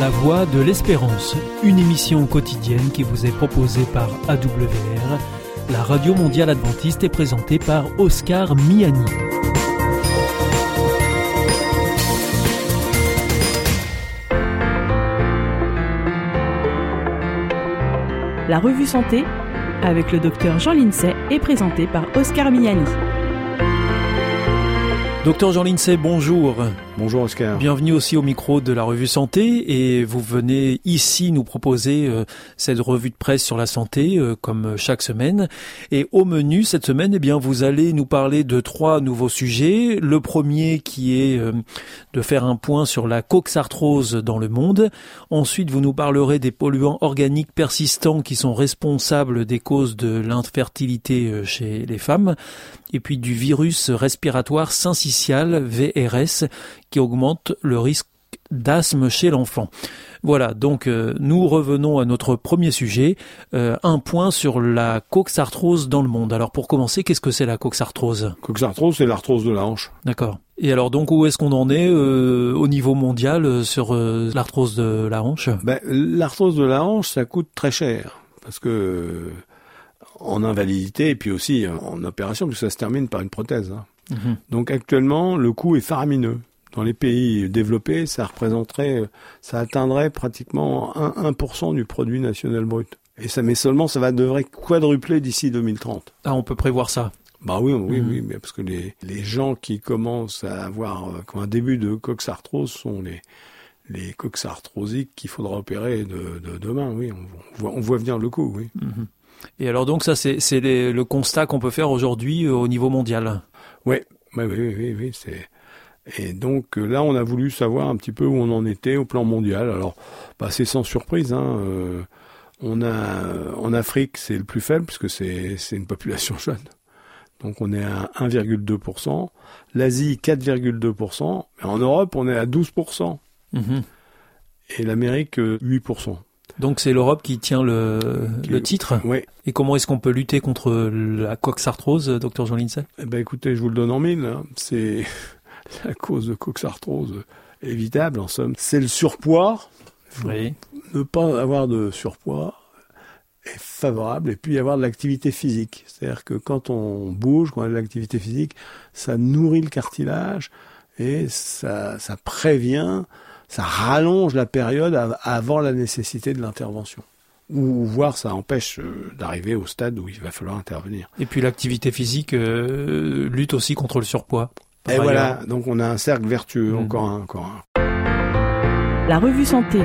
La Voix de l'Espérance, une émission quotidienne qui vous est proposée par AWR, la radio mondiale adventiste est présentée par Oscar Miani. La revue Santé avec le docteur Jean Lincey est présentée par Oscar Miani. Docteur Jean Lincey, bonjour. Bonjour Oscar. Bienvenue aussi au micro de la revue Santé et vous venez ici nous proposer euh, cette revue de presse sur la santé euh, comme chaque semaine. Et au menu cette semaine, eh bien vous allez nous parler de trois nouveaux sujets. Le premier qui est euh, de faire un point sur la coxarthrose dans le monde. Ensuite, vous nous parlerez des polluants organiques persistants qui sont responsables des causes de l'infertilité chez les femmes et puis du virus respiratoire syncytial VRS qui augmente le risque d'asthme chez l'enfant. Voilà, donc euh, nous revenons à notre premier sujet, euh, un point sur la coxarthrose dans le monde. Alors pour commencer, qu'est-ce que c'est la coxarthrose? Coxarthrose, c'est l'arthrose de la hanche. D'accord. Et alors donc où est-ce qu'on en est euh, au niveau mondial sur l'arthrose de la hanche? Ben, L'arthrose de la hanche, ça coûte très cher parce que en invalidité et puis aussi en opération, puisque ça se termine par une prothèse. Hein. Mhm. Donc actuellement, le coût est faramineux dans les pays développés, ça représenterait, ça atteindrait pratiquement 1%, 1 du produit national brut. Et ça, mais seulement, ça va devrait quadrupler d'ici 2030. Ah, on peut prévoir ça. Bah oui, oui, mhm. oui, mais parce que les, les gens qui commencent à avoir comme un début de coxarthrose sont les les coxarthrosiques qu'il faudra opérer de, de, demain. Oui, on, voit, on voit venir le coup. Oui. Mhm. Et alors donc ça, c'est le constat qu'on peut faire aujourd'hui euh, au niveau mondial? Oui, oui, oui, oui, oui c'est et donc euh, là, on a voulu savoir un petit peu où on en était au plan mondial. Alors, bah, c'est sans surprise. Hein, euh, on a en Afrique, c'est le plus faible puisque c'est c'est une population jeune. Donc on est à 1,2%. L'Asie 4,2%. En Europe, on est à 12%. Mhm. Et l'Amérique 8%. Donc c'est l'Europe qui tient le, le titre. Oui. Et comment est-ce qu'on peut lutter contre la coxarthrose, docteur Jean Lindsay? Eh ben écoutez, je vous le donne en mille. Hein. C'est la cause de coxarthrose évitable en somme, c'est le surpoids. Oui. Ne pas avoir de surpoids est favorable et puis avoir de l'activité physique. C'est-à-dire que quand on bouge, quand on a de l'activité physique, ça nourrit le cartilage et ça, ça prévient, ça rallonge la période avant la nécessité de l'intervention ou voire ça empêche euh, d'arriver au stade où il va falloir intervenir. Et puis l'activité physique euh, lutte aussi contre le surpoids. Et voilà, donc on a un cercle vertueux, mm. encore un, encore un. La revue santé.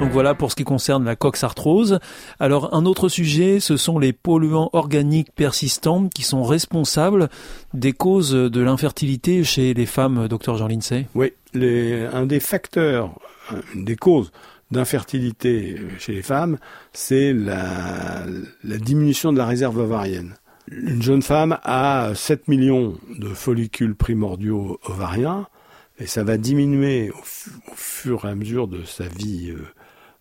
Donc voilà pour ce qui concerne la coxarthrose. Alors un autre sujet, ce sont les polluants organiques persistants qui sont responsables des causes de l'infertilité chez les femmes, docteur Jean Lincey. Oui, les, un des facteurs, une des causes d'infertilité chez les femmes, c'est la, la diminution de la réserve ovarienne. Une jeune femme a 7 millions de follicules primordiaux ovariens et ça va diminuer au, fur et à mesure de sa vie euh,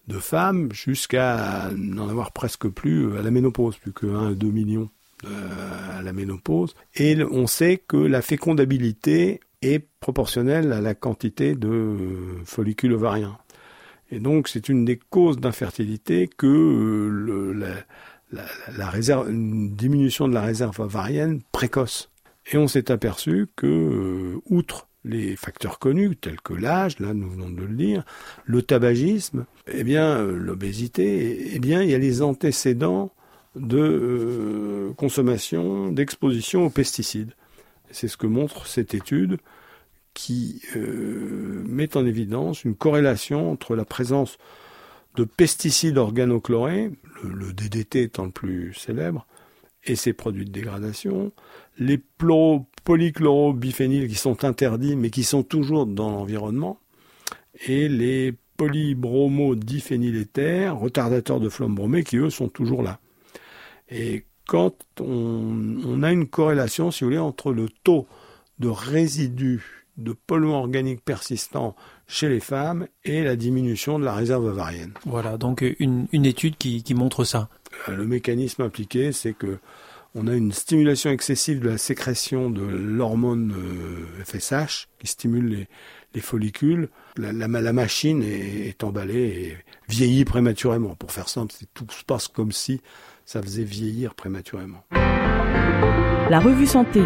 de femme jusqu'à n'en avoir presque plus à la ménopause, plus que 1 à 2 millions euh, à la ménopause. Et on sait que la fécondabilité est proportionnelle à la quantité de follicules ovariens. Et donc c'est une des causes d'infertilité que euh, le, la, la, une diminution de la réserve ovarienne précoce. Et on s'est aperçu que, euh, outre les facteurs connus tels que l'âge, là nous venons de le dire, le tabagisme, eh bien euh, l'obésité, eh bien il y a les antécédents de euh, consommation, d'exposition aux pesticides. C'est ce que montre cette étude qui met en évidence une corrélation entre la présence de pesticides organochlorés, le, DDT étant le plus célèbre, et ses produits de dégradation, les polychlorobiphéniles qui sont interdits mais qui sont toujours dans l'environnement, et les polybromodiphényléthaires, retardateurs de flamme bromée, qui eux sont toujours là. Et quand on, on, a une corrélation, si vous voulez, entre le taux de résidus de polluants organiques persistants chez les femmes et la diminution de la réserve ovarienne. Voilà, donc une, une étude qui, qui, montre ça. Euh, le mécanisme impliqué, c'est que on a une stimulation excessive de la sécrétion de l'hormone FSH qui stimule les, follicules. La, la, machine est, emballée et vieillit prématurément. Pour faire simple, tout se passe comme si ça faisait vieillir prématurément. La revue santé.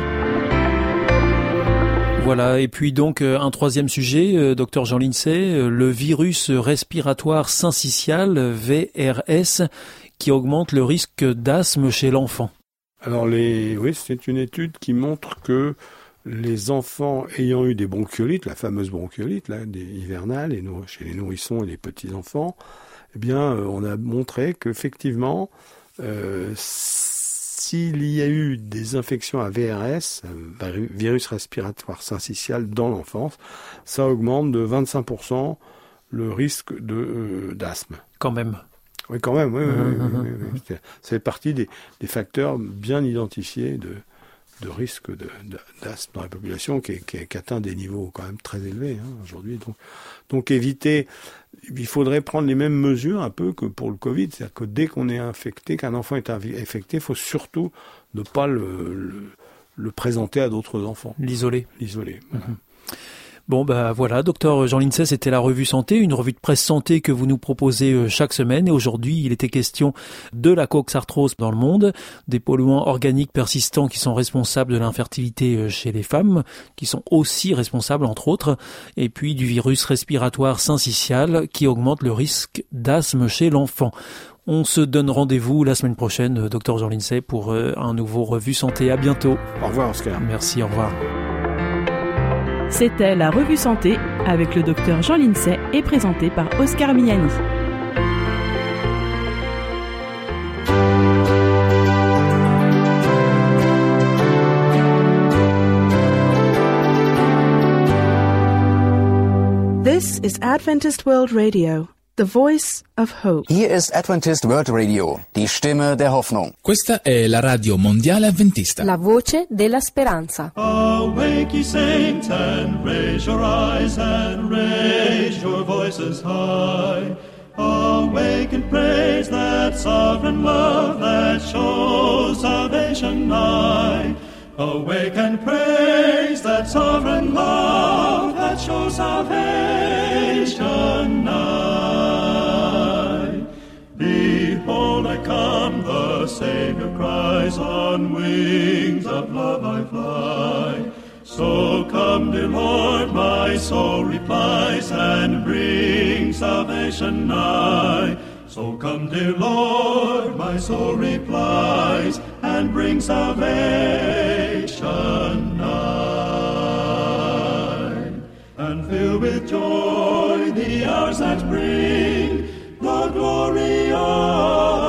Voilà, et puis donc euh, un troisième sujet, euh, docteur Jean Lincey, euh, le virus respiratoire syncytial, VRS, qui augmente le risque d'asthme chez l'enfant. Alors les, oui, c'est une étude qui montre que les enfants ayant eu des bronchiolites, la fameuse bronchiolite là, chez les nourrissons et les petits enfants, eh bien, on a montré qu'effectivement, s'il y a eu des infections à VRS, virus respiratoire syncytial, dans l'enfance, ça augmente de 25% le risque de euh, d'asthme. Quand même. Oui, quand même. Oui, oui, oui, Ça fait partie des, des, facteurs bien identifiés de, de risque d'asthme dans la population qui, qui, qui, atteint des niveaux quand même très élevés hein, aujourd'hui. Donc, donc éviter, il faudrait prendre les mêmes mesures un peu que pour le Covid, c'est-à-dire que dès qu'on est infecté, qu'un enfant est infecté, il faut surtout ne pas le, le, présenter à d'autres enfants. L'isoler. L'isoler. Mhm. Bon bah voilà, docteur Jean Lincey, c'était la revue santé, une revue de presse santé que vous nous proposez euh, chaque semaine. Et aujourd'hui, il était question de la coxarthrose dans le monde, des polluants organiques persistants qui sont responsables de l'infertilité euh, chez les femmes, qui sont aussi responsables entre autres, et puis du virus respiratoire syncytial qui augmente le risque d'asthme chez l'enfant. On se donne rendez-vous la semaine prochaine, euh, docteur Jean Lincey, pour un nouveau revue santé. À bientôt. Au revoir, Oscar. Merci, au revoir. C'était la revue santé avec le docteur Jean Lincey et présenté par Oscar Miani. This is Adventist World Radio. The Voice of Hope. Hier ist Adventist World Radio, die Stimme der Hoffnung. Questa è la radio mondiale avventista. La voce della speranza. Awake ye saints and raise your eyes and raise your voices high. Awake and praise that sovereign love that shows salvation nigh. Awake and praise that sovereign love that shows salvation nigh. Behold, I come, the Savior cries, on wings of love I fly. So come, dear Lord, my soul replies, and bring salvation nigh. So come, dear Lord, my soul replies, and bring salvation nigh. And fill with joy the hours that bring the glory of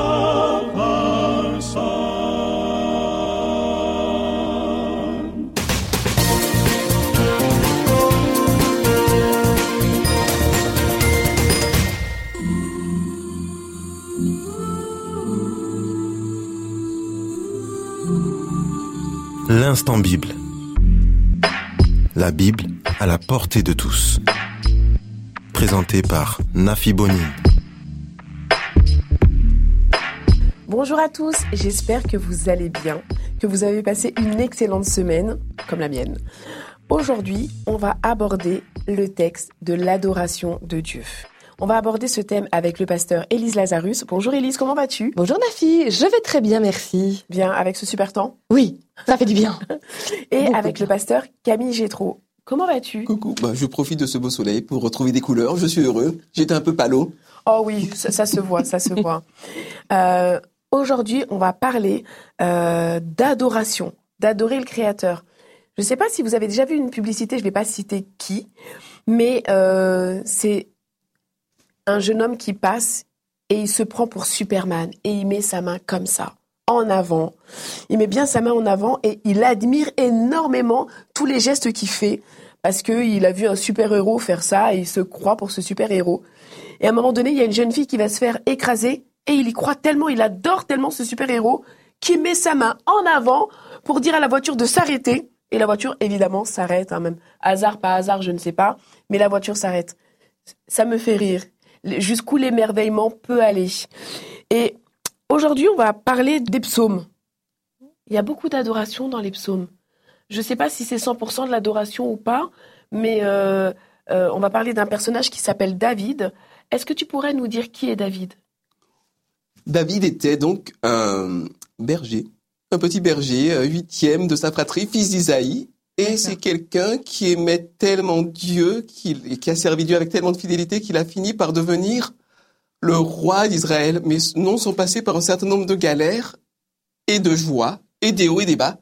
L'instant Bible. La Bible à la portée de tous. Présenté par Nafi Bonin. Bonjour à tous, j'espère que vous allez bien, que vous avez passé une excellente semaine, comme la mienne. Aujourd'hui, on va aborder le texte de l'adoration de Dieu. On va aborder ce thème avec le pasteur Élise Lazarus. Bonjour Élise, comment vas-tu? Bonjour Nafi, je vais très bien, merci. Bien, avec ce super temps? Oui, ça fait du bien. Et avec le pasteur Camille Gétro. Comment vas-tu? Coucou, bah, je profite de ce beau soleil pour retrouver des couleurs, je suis heureux. J'étais un peu palo. Oh oui, ça, se voit, ça se voit. Euh, Aujourd'hui, on va parler euh, d'adoration, d'adorer le Créateur. Je ne sais pas si vous avez déjà vu une publicité, je ne vais pas citer qui, mais euh, c'est un jeune homme qui passe et il se prend pour Superman et il met sa main comme ça, en avant. Il met bien sa main en avant et il admire énormément tous les gestes qu'il fait parce qu'il a vu un super-héros faire ça et il se croit pour ce super-héros. Et à un moment donné, il y a une jeune fille qui va se faire écraser et il y croit tellement, il adore tellement ce super-héros qu'il met sa main en avant pour dire à la voiture de s'arrêter. Et la voiture, évidemment, s'arrête, hein, même hasard, pas hasard, je ne sais pas, mais la voiture s'arrête. Ça me fait rire jusqu'où l'émerveillement peut aller. Et aujourd'hui, on va parler des psaumes. Il y a beaucoup d'adoration dans les psaumes. Je ne sais pas si c'est 100% de l'adoration ou pas, mais euh, euh, on va parler d'un personnage qui s'appelle David. Est-ce que tu pourrais nous dire qui est David? David était donc un berger, un petit berger, euh, huitième de sa fratrie, fils d'Isaïe. Et c'est quelqu'un qui aimait tellement Dieu, qui, qui a servi Dieu avec tellement de fidélité qu'il a fini par devenir le roi d'Israël, mais non sans passer par un certain nombre de galères et de joies, et des hauts et des bas.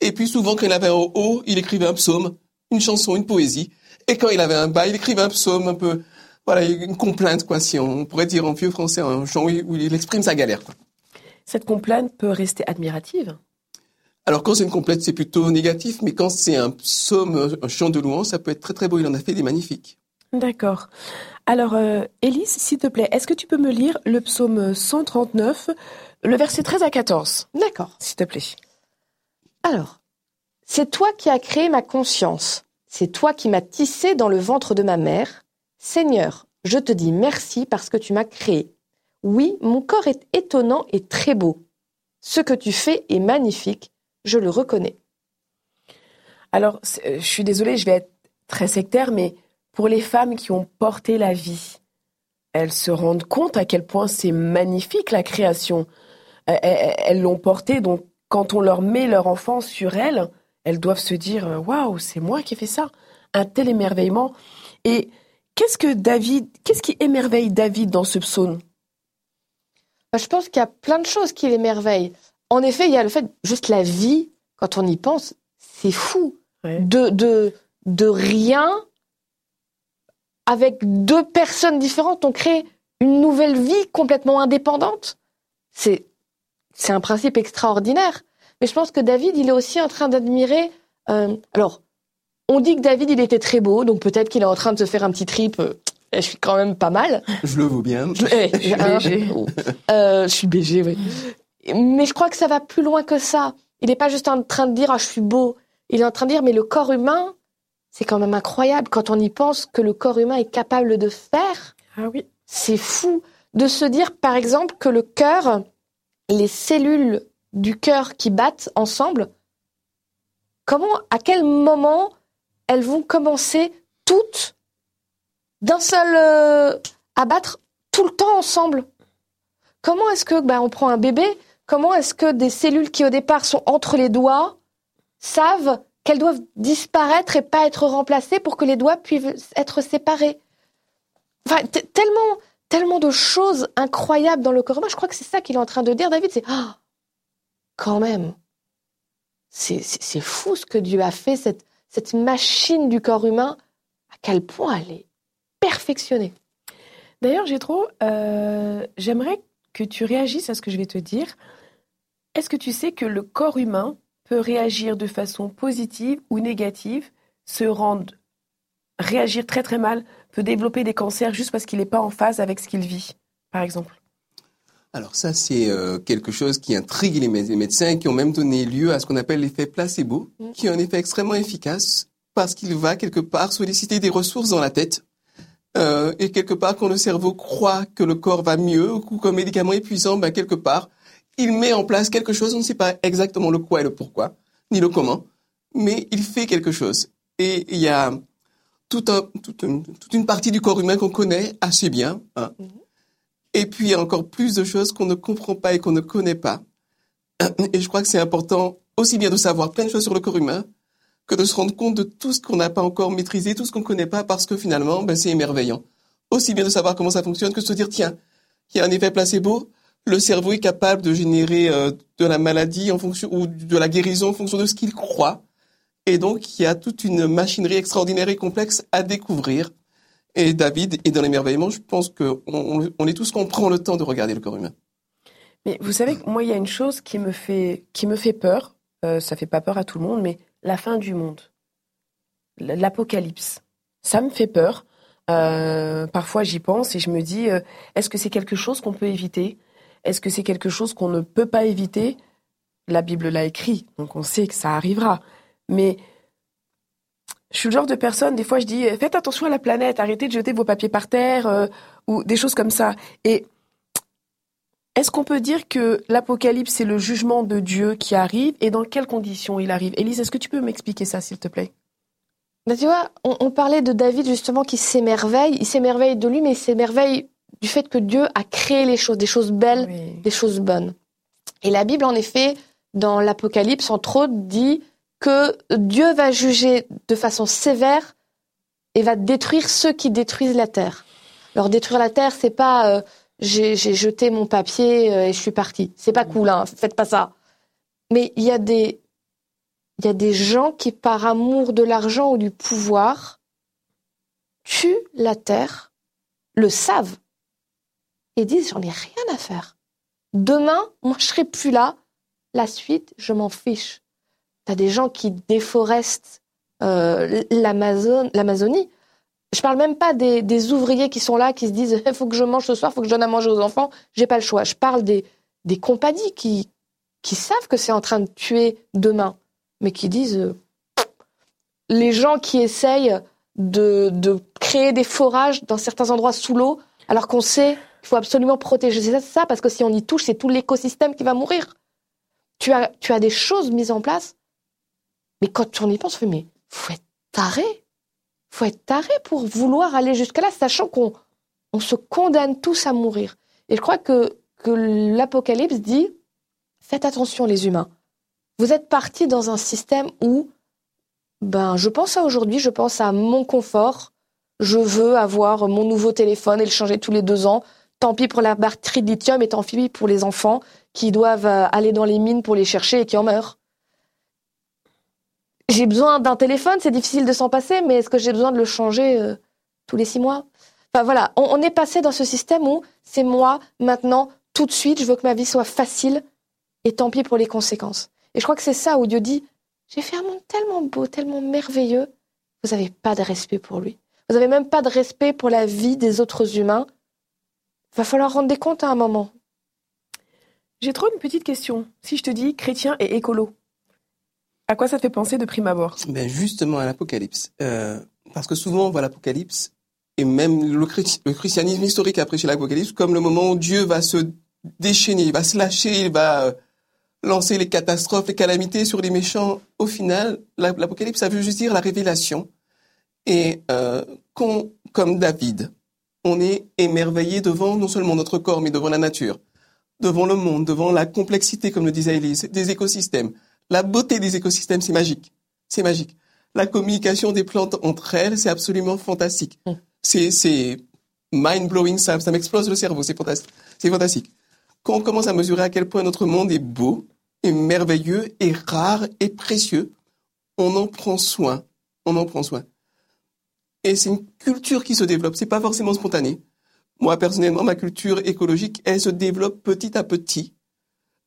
Et puis souvent, quand il avait un haut, il écrivait un psaume, une chanson, une poésie. Et quand il avait un bas, il écrivait un psaume un peu, voilà, une complainte, quoi, si on pourrait dire en vieux français, un chant où il exprime sa galère, quoi. Cette complainte peut rester admirative. Alors quand c'est une complète, c'est plutôt négatif, mais quand c'est un psaume, un chant de louange, ça peut être très très beau. Il en a fait des magnifiques. D'accord. Alors, euh, Élise, s'il te plaît, est-ce que tu peux me lire le psaume 139, le verset 13 à 14 D'accord. S'il te plaît. Alors, c'est toi qui as créé ma conscience. C'est toi qui m'as tissé dans le ventre de ma mère. Seigneur, je te dis merci parce que tu m'as créé. Oui, mon corps est étonnant et très beau. Ce que tu fais est magnifique je le reconnais. Alors, euh, je suis désolée, je vais être très sectaire, mais pour les femmes qui ont porté la vie, elles se rendent compte à quel point c'est magnifique la création. Euh, elles l'ont porté, donc quand on leur met leur enfant sur elles, elles doivent se dire euh, waouh, c'est moi qui ai fait ça. Un tel émerveillement. Et qu'est-ce que David, qu'est-ce qui émerveille David dans ce psaume? Bah, Je pense qu'il y a plein de choses qui l'émerveillent. En effet, il y a le fait, juste la vie, quand on y pense, c'est fou. De, de, de rien, avec deux personnes différentes, on crée une nouvelle vie complètement indépendante. C'est, c'est un principe extraordinaire. Mais je pense que David, il est aussi en train d'admirer. Euh, alors, on dit que David, il était très beau, donc peut-être qu'il est en train de se faire un petit trip. Euh, je suis quand même pas mal. Je le vaux bien. Je, eh, suis BG. Euh, je suis BG, oui. Mais je crois que ça va plus loin que ça. Il n'est pas juste en train de dire ah, je suis beau. Il est en train de dire mais le corps humain, c'est quand même incroyable quand on y pense que le corps humain est capable de faire. Ah oui. C'est fou de se dire par exemple que le cœur, les cellules du cœur qui battent ensemble, comment, à quel moment elles vont commencer toutes d'un seul euh, à battre tout le temps ensemble? Comment est-ce que ben, on prend un bébé Comment est-ce que des cellules qui au départ sont entre les doigts savent qu'elles doivent disparaître et pas être remplacées pour que les doigts puissent être séparés? Enfin, tellement, tellement de choses incroyables dans le corps humain. Je crois que c'est ça qu'il est en train de dire, David. C'est ah, quand même, c'est fou ce que Dieu a fait cette cette machine du corps humain. À quel point elle est perfectionnée. D'ailleurs, trop. Euh, j'aimerais que tu réagisses à ce que je vais te dire. Est-ce que tu sais que le corps humain peut réagir de façon positive ou négative, se rendre, réagir très très mal, peut développer des cancers juste parce qu'il n'est pas en phase avec ce qu'il vit, par exemple? Alors ça, c'est euh, quelque chose qui intrigue les médecins qui ont même donné lieu à ce qu'on appelle l'effet placebo, mm. qui est un effet extrêmement efficace parce qu'il va quelque part solliciter des ressources dans la tête euh, et quelque part, quand le cerveau croit que le corps va mieux ou qu'un médicament est puissant, ben, quelque part, il met en place quelque chose. On ne sait pas exactement le quoi et le pourquoi, ni le comment, mais il fait quelque chose. Et il y a tout un, toute, une, toute, une, partie du corps humain qu'on connaît assez bien. Hein. Mm-hmm. Et puis, il y a encore plus de choses qu'on ne comprend pas et qu'on ne connaît pas. Et je crois que c'est important aussi bien de savoir plein de choses sur le corps humain que de se rendre compte de tout ce qu'on n'a pas encore maîtrisé, tout ce qu'on ne connaît pas, parce que finalement, ben, c'est émerveillant. Aussi bien de savoir comment ça fonctionne que de se dire, tiens, il y a un effet placebo, le cerveau est capable de générer euh, de la maladie en fonction ou de la guérison en fonction de ce qu'il croit. Et donc, il y a toute une machinerie extraordinaire et complexe à découvrir. Et David est dans l'émerveillement. Je pense qu'on on, est tous qu'on prend le temps de regarder le corps humain. Mais vous savez, moi, il y a une chose qui me fait, qui me fait peur. Euh, ça fait pas peur à tout le monde, mais la fin du monde, l'apocalypse. Ça me fait peur. Euh, parfois, j'y pense et je me dis, euh, est-ce que c'est quelque chose qu'on peut éviter? Est-ce que c'est quelque chose qu'on ne peut pas éviter? La Bible l'a écrit, donc on sait que ça arrivera. Mais je suis le genre de personne, des fois, je dis, faites attention à la planète, arrêtez de jeter vos papiers par terre euh, ou des choses comme ça. Et Est-ce qu'on peut dire que l'Apocalypse, c'est le jugement de Dieu qui arrive et dans quelles conditions il arrive? Élise, est-ce que tu peux m'expliquer ça, s'il te plaît? Ben, tu vois, on, on parlait de David justement qui s'émerveille. Il s'émerveille de lui, mais il s'émerveille du fait que Dieu a créé les choses, des choses belles, Oui. des choses bonnes. Et la Bible, en effet, dans l'Apocalypse, entre autres, dit que Dieu va juger de façon sévère et va détruire ceux qui détruisent la terre. Alors détruire la terre, c'est pas euh, j'ai jeté mon papier euh, et je suis parti. C'est pas cool, hein, faites pas ça. Mais il y a des il y a des gens qui, par amour de l'argent ou du pouvoir, tuent la terre, le savent et disent j'en ai rien à faire. Demain, moi je serai plus là. La suite, je m'en fiche. T'as des gens qui déforestent euh, l'Amazon, l'Amazonie. Je parle même pas des, ouvriers qui sont là, qui se disent il faut que je mange ce soir, il faut que je donne à manger aux enfants, j'ai pas le choix. Je parle des, des compagnies qui, savent que c'est en train de tuer demain, mais qui disent euh, les gens qui essayent de, créer des forages dans certains endroits sous l'eau, alors qu'on sait qu'il faut absolument protéger ça, ça, parce que si on y touche, c'est tout l'écosystème qui va mourir. Tu as, tu as des choses mises en place, mais quand on y pense, on fait, mais faut être taré. Faut être taré pour vouloir aller jusqu'à là, sachant qu'on on se condamne tous à mourir. Et je crois que, que l'Apocalypse dit, faites attention les humains. Vous êtes partis dans un système où, ben, je pense à aujourd'hui, je pense à mon confort. Je veux avoir mon nouveau téléphone et le changer tous les deux ans. Tant pis pour la batterie de lithium et tant pis pour les enfants qui doivent euh, aller dans les mines pour les chercher et qui en meurent. J'ai besoin d'un téléphone, c'est difficile de s'en passer, mais est-ce que j'ai besoin de le changer euh, tous les six mois? Enfin voilà, on, est passé dans ce système où c'est moi, maintenant, tout de suite, je veux que ma vie soit facile et tant pis pour les conséquences. Et je crois que c'est ça où Dieu dit, j'ai fait un monde tellement beau, tellement merveilleux, vous n'avez pas de respect pour lui. Vous n'avez même pas de respect pour la vie des autres humains. Va falloir rendre des comptes à un moment. J'ai trop une petite question. Si je te dis chrétien et écolo, à quoi ça fait penser de prime abord? Ben justement à l'Apocalypse. Euh, parce que souvent on voit l'Apocalypse, et même le, christianisme historique a prêché l'Apocalypse comme le moment où Dieu va se déchaîner, il va se lâcher, il va euh, lancer les catastrophes, les calamités sur les méchants. Au final, la- l'Apocalypse, ça veut juste dire la révélation. Et euh, comme David, on est émerveillé devant non seulement notre corps, mais devant la nature, devant le monde, devant la complexité, comme le disait Elise, des écosystèmes. La beauté des écosystèmes, c'est magique. C'est magique. La communication des plantes entre elles, c'est absolument fantastique. C'est, c'est mind-blowing, ça, ça m'explose le cerveau, c'est fantastique. C'est fantastique. Quand on commence à mesurer à quel point notre monde est beau, est merveilleux, est rare, et précieux, on en prend soin. On en prend soin. Et c'est une culture qui se développe. C'est pas forcément spontané. Moi, personnellement, ma culture écologique, elle se développe petit à petit.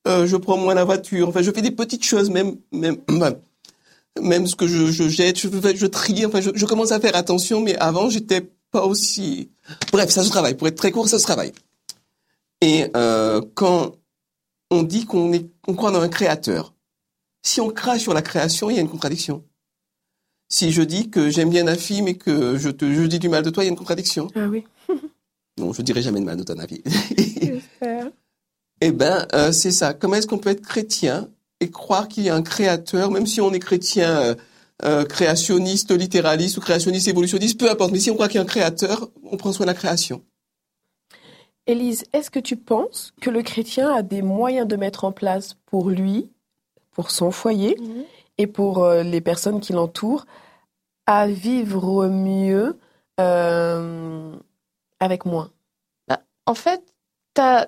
Euh, je prends moins la voiture. Enfin, je fais des petites choses, même, même, même ce que je, je jette, je, je trie. Enfin, je, je commence à faire attention, mais avant, j'étais pas aussi. Bref, ça se travaille. Pour être très court, ça se travaille. Et euh, quand on dit qu'on est, on croit dans un créateur, si on crache sur la création, il y a une contradiction. Si je dis que j'aime bien un film et que je te je dis du mal de toi, il y a une contradiction. Ah oui. Non, je dirai jamais de mal de ton avis. Eh ben, euh, c'est ça. Comment est-ce qu'on peut être chrétien et croire qu'il y a un créateur, même si on est chrétien euh, euh, créationniste, littéraliste ou créationniste évolutionniste, peu importe. Mais si on croit qu'il y a un créateur, on prend soin de la création. Élise, est-ce que tu penses que le chrétien a des moyens de mettre en place pour lui, pour son foyer et pour euh, les personnes qui l'entourent à vivre mieux euh, avec moins? Bah, en fait, t'as,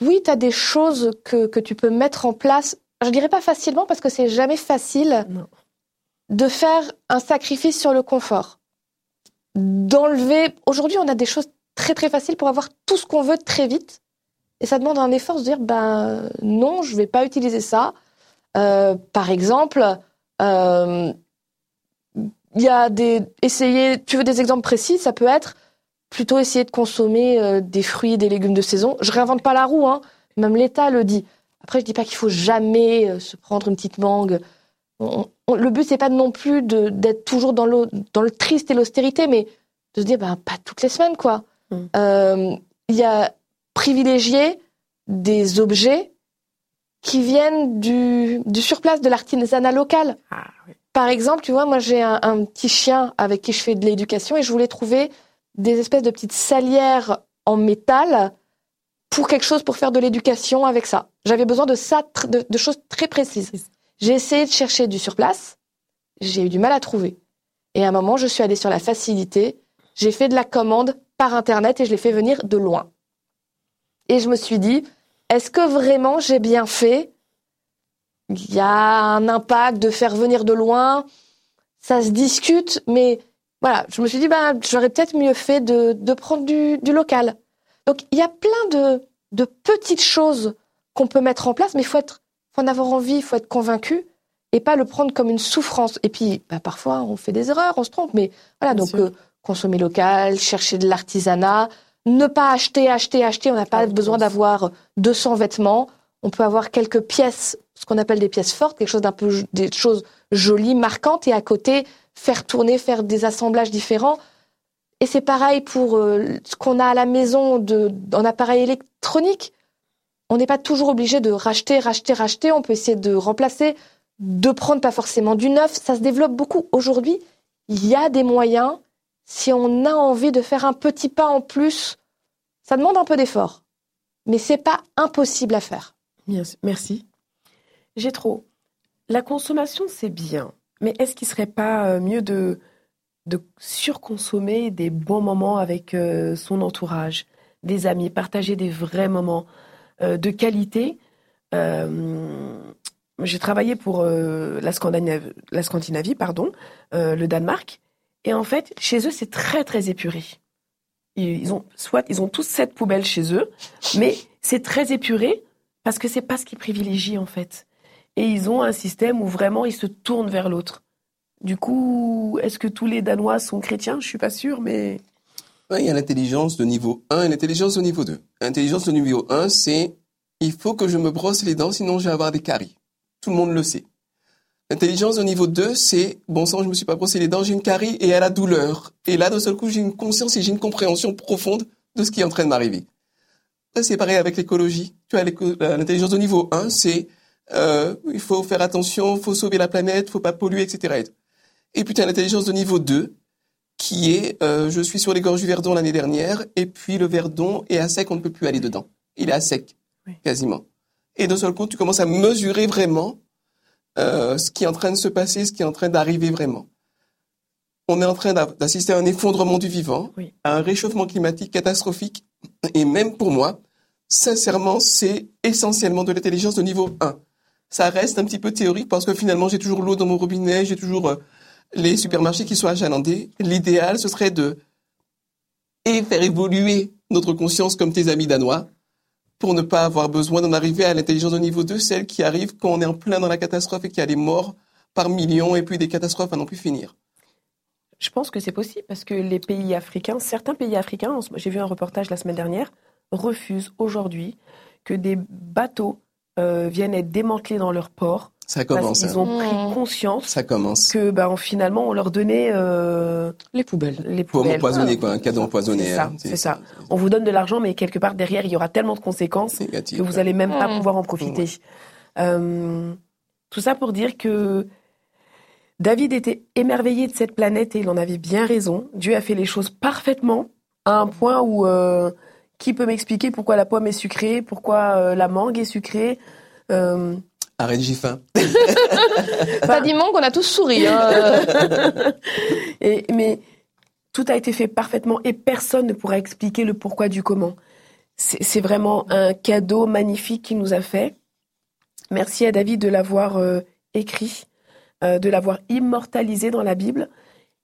oui, tu as des choses que, que tu peux mettre en place. Je dirais pas facilement parce que c'est jamais facile de faire un sacrifice sur le confort. D'enlever. Aujourd'hui, on a des choses très très faciles pour avoir tout ce qu'on veut très vite. Et ça demande un effort de se dire ben non, je vais pas utiliser ça. Euh, par exemple, euh, il y a des essayer. Tu veux des exemples précis Ça peut être plutôt essayer de consommer euh, des fruits et des légumes de saison. Je réinvente pas la roue, hein. Même l'État le dit. Après, je dis pas qu'il faut jamais euh, se prendre une petite mangue. On- on- le but c'est pas non plus d'être toujours dans le dans le triste et l'austérité, mais de se dire ben pas toutes les semaines quoi. Euh, Il y a privilégier des objets qui viennent du, du surplace de l'artisanat local. Par exemple, tu vois, moi j'ai un, un petit chien avec qui je fais de l'éducation et je voulais trouver des espèces de petites salières en métal pour quelque chose pour faire de l'éducation avec ça. J'avais besoin de ça, de, de choses très précises. J'ai essayé de chercher du surplace, j'ai eu du mal à trouver. Et à un moment, je suis allée sur la facilité, j'ai fait de la commande par internet et je l'ai fait venir de loin. Et je me suis dit, est-ce que vraiment j'ai bien fait? Il y a un impact de faire venir de loin, ça se discute, mais voilà, je me suis dit, bah, j'aurais peut-être mieux fait de, de prendre du, du local. Donc il y a plein de, de petites choses qu'on peut mettre en place, mais il faut, être, faut en avoir envie, il faut être convaincu et pas le prendre comme une souffrance. Et puis, bah, parfois, on fait des erreurs, on se trompe, mais voilà, donc euh, consommer local, chercher de l'artisanat, ne pas acheter, acheter, acheter. On n'a pas besoin d'avoir 200 vêtements. On peut avoir quelques pièces, ce qu'on appelle des pièces fortes, quelque chose d'un peu, des choses jolies, marquantes, et à côté, faire tourner, faire des assemblages différents. Et c'est pareil pour euh, ce qu'on a à la maison de, en appareil électronique. On n'est pas toujours obligé de racheter, racheter, racheter. On peut essayer de remplacer, de prendre pas forcément du neuf. Ça se développe beaucoup. Aujourd'hui, il y a des moyens. Si on a envie de faire un petit pas en plus, ça demande un peu d'effort. Mais c'est pas impossible à faire. Merci. J'ai trop. La consommation, c'est bien. Mais est-ce qu'il serait pas euh, mieux de, surconsommer des bons moments avec euh, son entourage, des amis, partager des vrais moments euh, de qualité? J'ai travaillé pour la, Scandinavie, pardon, le Danemark. Et en fait, chez eux, c'est très, très épuré. Ils ils ont, soit ils ont tous cette poubelle chez eux, mais c'est très épuré parce que c'est pas ce qu'ils privilégient en fait. Et ils ont un système où vraiment ils se tournent vers l'autre. Du coup, est-ce que tous les Danois sont chrétiens? Je suis pas sûre, mais il y a l'intelligence de niveau 1 et l'intelligence de niveau 2. L'intelligence de niveau 1, c'est il faut que je me brosse les dents, sinon je vais avoir des caries. Tout le monde le sait. L'intelligence de niveau 2, c'est bon sang, je me suis pas brossé les dents, j'ai une carie et elle a douleur. Et là, d'un seul coup, j'ai une conscience et j'ai une compréhension profonde de ce qui est en train de m'arriver. C'est pareil avec l'écologie. Tu l'éco- euh, l'intelligence de niveau 1, c'est euh, il faut faire attention, faut sauver la planète, faut pas polluer, etc. Et puis tu as l'intelligence de niveau 2, qui est euh, je suis sur les gorges du Verdon l'année dernière, et puis le Verdon est à sec, on ne peut plus aller dedans. Il est à sec, quasiment. Et d'un seul coup, tu commences à mesurer vraiment euh, ce qui est en train de se passer, ce qui est en train d'arriver vraiment. On est en train d'a- d'assister à un effondrement du vivant, à un réchauffement climatique catastrophique, et même pour moi, sincèrement, c'est essentiellement de l'intelligence de niveau 1. Ça reste un petit peu théorique parce que finalement, j'ai toujours l'eau dans mon robinet, j'ai toujours euh, les supermarchés qui sont achalandés. L'idéal, ce serait de et faire évoluer notre conscience comme tes amis danois pour ne pas avoir besoin d'en arriver à l'intelligence de niveau 2, celle qui arrive quand on est en plein dans la catastrophe et qu'il y a des morts par millions et puis des catastrophes à n'en plus finir. je pense que c'est possible parce que les pays africains, certains pays africains, j'ai vu un reportage la semaine dernière, refusent aujourd'hui que des bateaux euh, viennent être démantelés dans leur port. Ça commence, Ils hein. ont pris conscience Ça commence. que ben, finalement on leur donnait euh, les poubelles. Les poubelles. empoisonner, quoi, un cadeau empoisonné. C'est ça, hein. c'est ça. On vous donne de l'argent, mais quelque part derrière, il y aura tellement de conséquences que vous allez même pas Mm. pouvoir en profiter. Euh, tout ça pour dire que David était émerveillé de cette planète et il en avait bien raison. Dieu a fait les choses parfaitement à un point où euh, qui peut m'expliquer pourquoi la pomme est sucrée, pourquoi euh, la mangue est sucrée euh, Arrête, j'ai faim. Pas dit manque, on a tous souri. hein. Et, mais tout a été fait parfaitement et personne ne pourra expliquer le pourquoi du comment. C'est c'est vraiment un cadeau magnifique qu'il nous a fait. Merci à David de l'avoir euh, écrit, euh, de l'avoir immortalisé dans la Bible.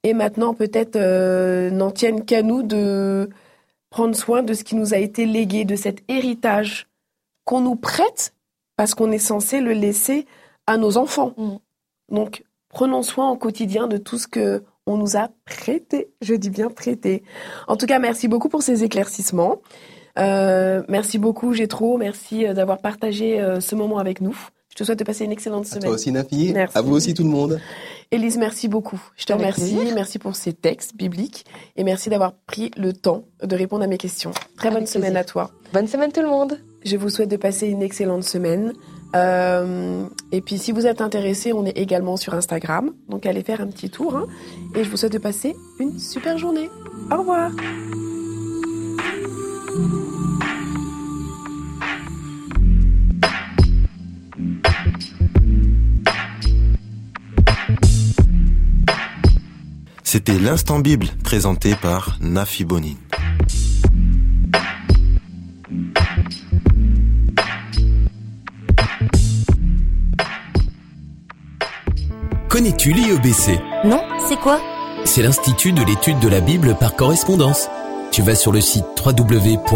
Et maintenant, peut-être, euh, n'en tiennent qu'à nous de prendre soin de ce qui nous a été légué, de cet héritage qu'on nous prête parce qu'on est censé le laisser à nos enfants. Donc, prenons soin au quotidien de tout ce que on nous a prêté. Je dis bien prêté. En tout cas, merci beaucoup pour ces éclaircissements. Euh, merci beaucoup, Gétro. Merci euh, d'avoir partagé euh, ce moment avec nous. Je te souhaite de passer une excellente À semaine. toi aussi, Nafi. Merci. À vous aussi, tout le monde. Élise, merci beaucoup. Je te Avec remercie. plaisir. Merci pour ces textes bibliques et merci d'avoir pris le temps de répondre à mes questions. Très bonne Avec semaine plaisir. à toi. Bonne semaine tout le monde. Je vous souhaite de passer une excellente semaine. Euh, et puis si vous êtes intéressé, on est également sur Instagram. Donc allez faire un petit tour. hein. Et je vous souhaite de passer une super journée. Au revoir. C'était l'instant Bible présenté par Nafi Bonin. Connais-tu l'IEBC Non, c'est quoi? C'est l'Institut de l'étude de la Bible par correspondance. Tu vas sur le site www.iebc.org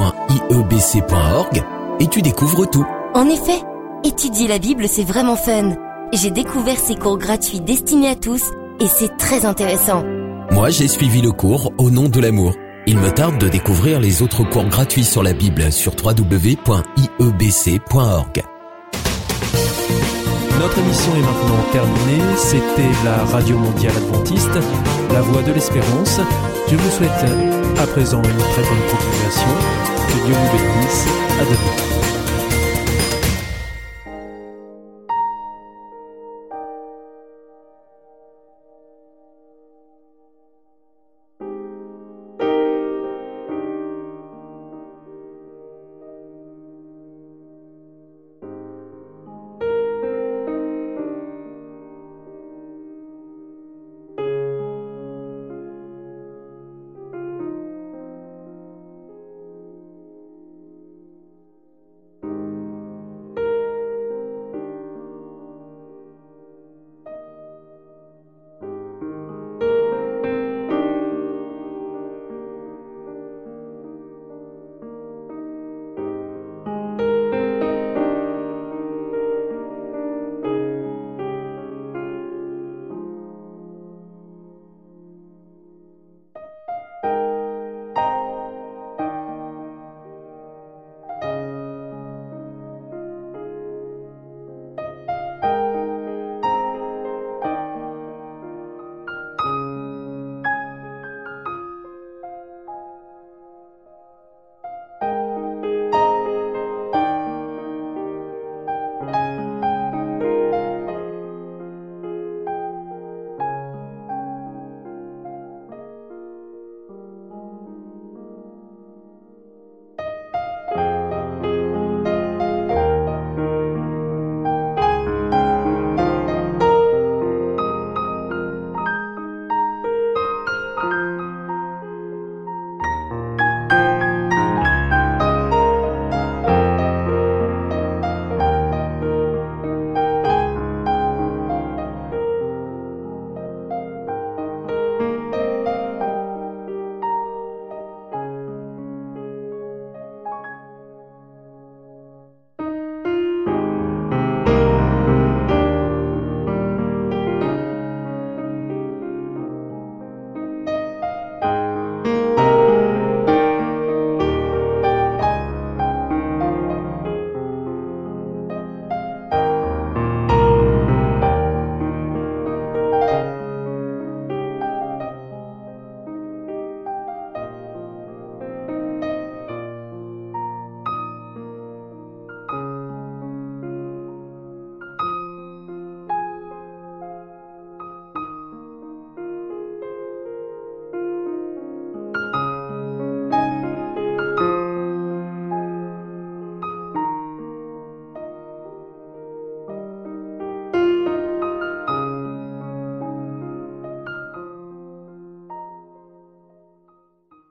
et tu découvres tout. En effet, étudier la Bible, c'est vraiment fun. J'ai découvert ces cours gratuits destinés à tous et c'est très intéressant. Moi, j'ai suivi le cours Au nom de l'amour. Il me tarde de découvrir les autres cours gratuits sur la Bible sur www.iebc.org. Notre émission est maintenant terminée. C'était la Radio Mondiale Adventiste, la voix de l'espérance. Je vous souhaite à présent une très bonne continuation. Que Dieu vous bénisse. À demain.